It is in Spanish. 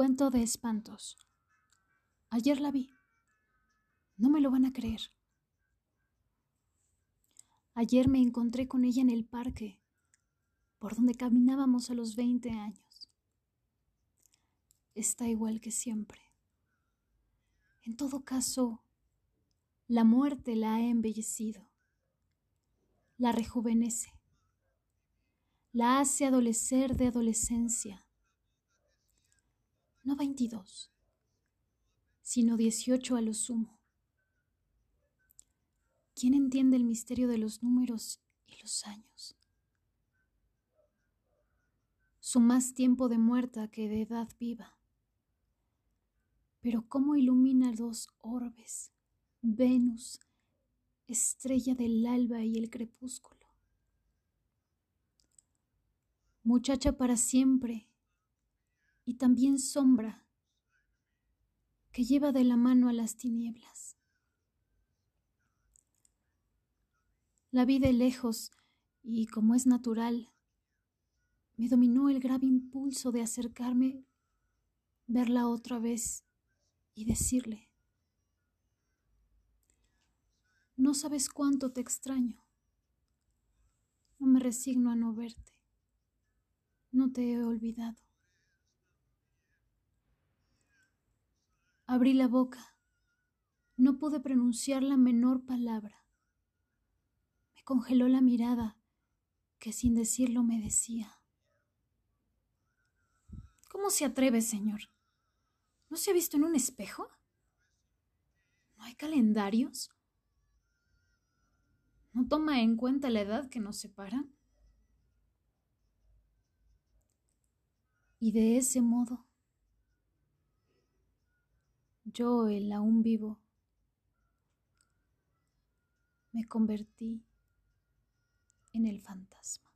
Cuento de espantos. Ayer la vi. No me lo van a creer. Ayer me encontré con ella en el parque, por donde caminábamos a los 20 años. Está igual que siempre. En todo caso, la muerte la ha embellecido, la rejuvenece, la hace adolecer de adolescencia no 22, sino 18 a lo sumo. ¿Quién entiende el misterio de los números y los años? Su más tiempo de muerta que de edad viva. Pero cómo ilumina dos orbes, Venus, estrella del alba y el crepúsculo. Muchacha para siempre y también sombra que lleva de la mano a las tinieblas. La vi de lejos y, como es natural, me dominó el grave impulso de acercarme, verla otra vez y decirle, no sabes cuánto te extraño, no me resigno a no verte, no te he olvidado. Abrí la boca. No pude pronunciar la menor palabra. Me congeló la mirada que sin decirlo me decía. ¿Cómo se atreve, señor? ¿No se ha visto en un espejo? ¿No hay calendarios? ¿No toma en cuenta la edad que nos separa? Y de ese modo yo, el aún vivo, me convertí en el fantasma.